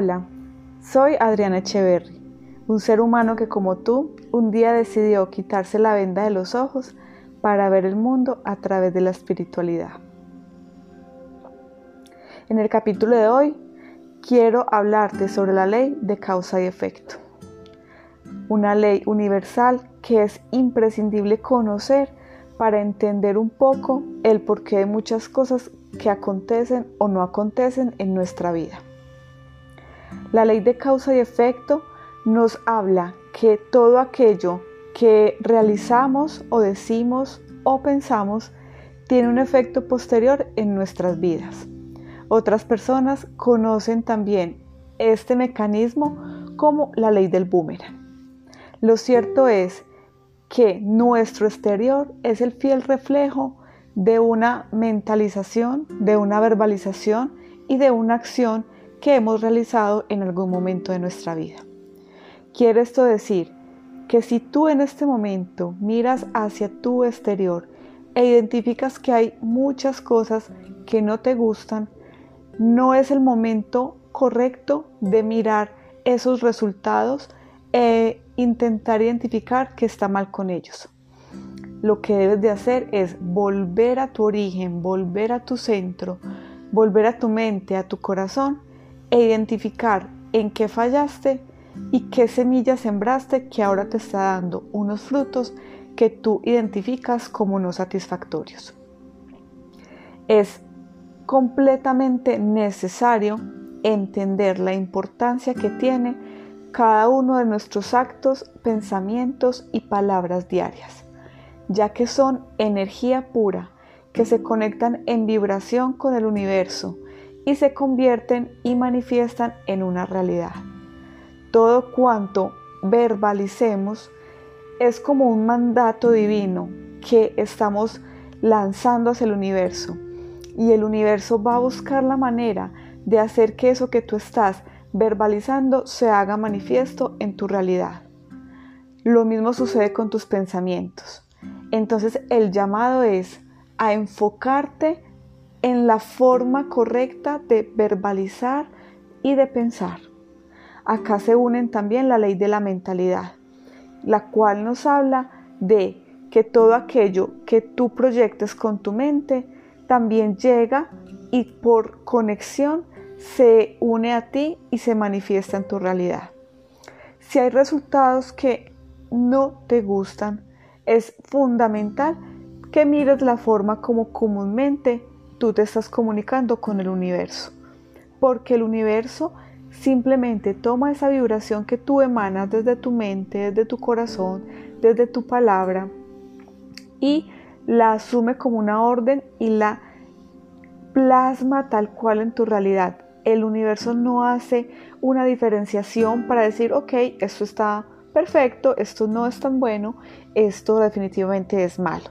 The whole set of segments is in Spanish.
Hola, soy Adriana Echeverry, un ser humano que como tú un día decidió quitarse la venda de los ojos para ver el mundo a través de la espiritualidad. En el capítulo de hoy quiero hablarte sobre la ley de causa y efecto, una ley universal que es imprescindible conocer para entender un poco el porqué de muchas cosas que acontecen o no acontecen en nuestra vida. La ley de causa y efecto nos habla que todo aquello que realizamos o decimos o pensamos tiene un efecto posterior en nuestras vidas. Otras personas conocen también este mecanismo como la ley del boomerang. Lo cierto es que nuestro exterior es el fiel reflejo de una mentalización, de una verbalización y de una acción que hemos realizado en algún momento de nuestra vida. Quiere esto decir que si tú en este momento miras hacia tu exterior e identificas que hay muchas cosas que no te gustan, no es el momento correcto de mirar esos resultados e intentar identificar qué está mal con ellos. Lo que debes de hacer es volver a tu origen, volver a tu centro, volver a tu mente, a tu corazón e identificar en qué fallaste y qué semilla sembraste que ahora te está dando unos frutos que tú identificas como no satisfactorios. Es completamente necesario entender la importancia que tiene cada uno de nuestros actos, pensamientos y palabras diarias, ya que son energía pura que se conectan en vibración con el universo y se convierten y manifiestan en una realidad. Todo cuanto verbalicemos es como un mandato divino que estamos lanzando hacia el universo y el universo va a buscar la manera de hacer que eso que tú estás verbalizando se haga manifiesto en tu realidad. Lo mismo sucede con tus pensamientos. Entonces el llamado es a enfocarte en la forma correcta de verbalizar y de pensar. Acá se unen también la ley de la mentalidad, la cual nos habla de que todo aquello que tú proyectes con tu mente también llega y por conexión se une a ti y se manifiesta en tu realidad. Si hay resultados que no te gustan, es fundamental que mires la forma como comúnmente tú te estás comunicando con el universo. Porque el universo simplemente toma esa vibración que tú emanas desde tu mente, desde tu corazón, desde tu palabra y la asume como una orden y la plasma tal cual en tu realidad. El universo no hace una diferenciación para decir, ok, esto está perfecto, esto no es tan bueno, esto definitivamente es malo.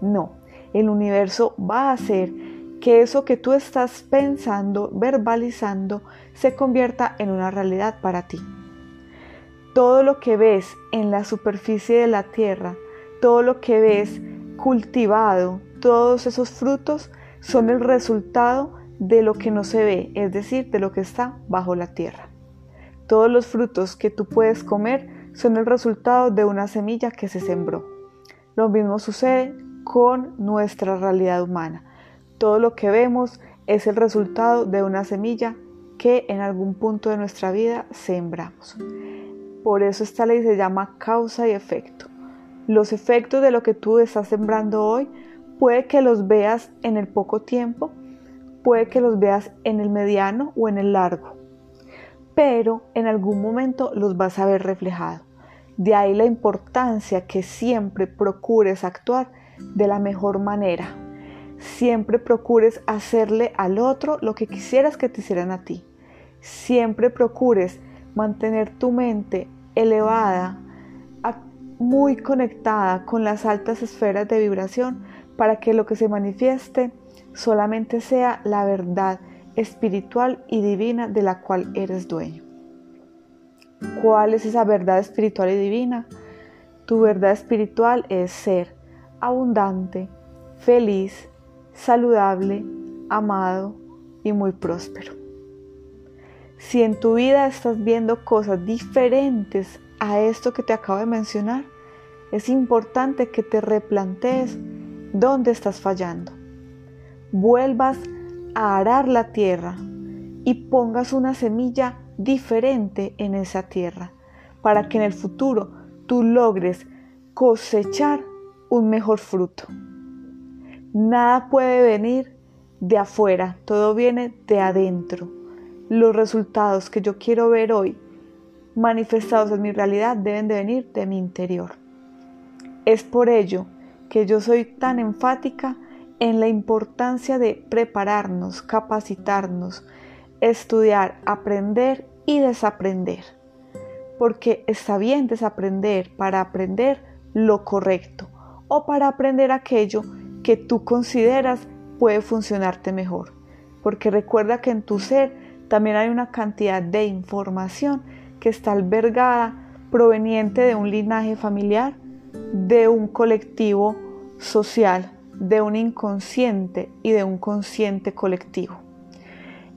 No, el universo va a hacer que eso que tú estás pensando, verbalizando, se convierta en una realidad para ti. Todo lo que ves en la superficie de la tierra, todo lo que ves cultivado, todos esos frutos son el resultado de lo que no se ve, es decir, de lo que está bajo la tierra. Todos los frutos que tú puedes comer son el resultado de una semilla que se sembró. Lo mismo sucede con nuestra realidad humana. Todo lo que vemos es el resultado de una semilla que en algún punto de nuestra vida sembramos. Por eso esta ley se llama causa y efecto. Los efectos de lo que tú estás sembrando hoy puede que los veas en el poco tiempo, puede que los veas en el mediano o en el largo, pero en algún momento los vas a ver reflejado. De ahí la importancia que siempre procures actuar de la mejor manera. Siempre procures hacerle al otro lo que quisieras que te hicieran a ti. Siempre procures mantener tu mente elevada, muy conectada con las altas esferas de vibración para que lo que se manifieste solamente sea la verdad espiritual y divina de la cual eres dueño. ¿Cuál es esa verdad espiritual y divina? Tu verdad espiritual es ser abundante, feliz, saludable, amado y muy próspero. Si en tu vida estás viendo cosas diferentes a esto que te acabo de mencionar, es importante que te replantees dónde estás fallando. Vuelvas a arar la tierra y pongas una semilla diferente en esa tierra para que en el futuro tú logres cosechar un mejor fruto. Nada puede venir de afuera, todo viene de adentro. Los resultados que yo quiero ver hoy manifestados en mi realidad deben de venir de mi interior. Es por ello que yo soy tan enfática en la importancia de prepararnos, capacitarnos, estudiar, aprender y desaprender. Porque está bien desaprender para aprender lo correcto o para aprender aquello que tú consideras puede funcionarte mejor. Porque recuerda que en tu ser también hay una cantidad de información que está albergada proveniente de un linaje familiar, de un colectivo social, de un inconsciente y de un consciente colectivo.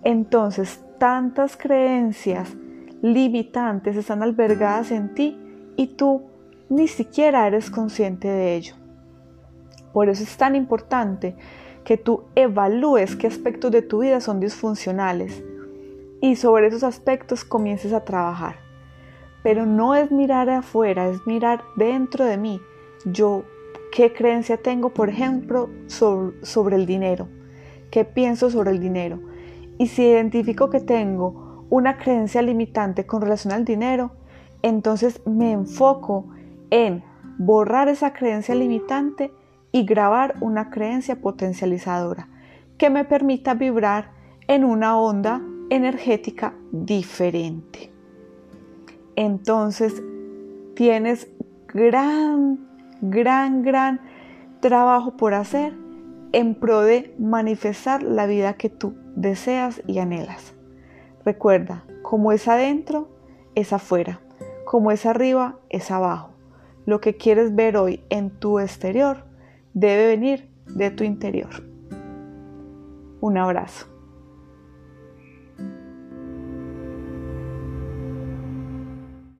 Entonces, tantas creencias limitantes están albergadas en ti y tú ni siquiera eres consciente de ello. Por eso es tan importante que tú evalúes qué aspectos de tu vida son disfuncionales y sobre esos aspectos comiences a trabajar. Pero no es mirar afuera, es mirar dentro de mí. Yo, ¿qué creencia tengo, por ejemplo, sobre, sobre el dinero? ¿Qué pienso sobre el dinero? Y si identifico que tengo una creencia limitante con relación al dinero, entonces me enfoco en borrar esa creencia limitante y grabar una creencia potencializadora que me permita vibrar en una onda energética diferente. Entonces tienes gran, gran, gran trabajo por hacer en pro de manifestar la vida que tú deseas y anhelas. Recuerda, como es adentro, es afuera, como es arriba, es abajo. Lo que quieres ver hoy en tu exterior debe venir de tu interior. Un abrazo.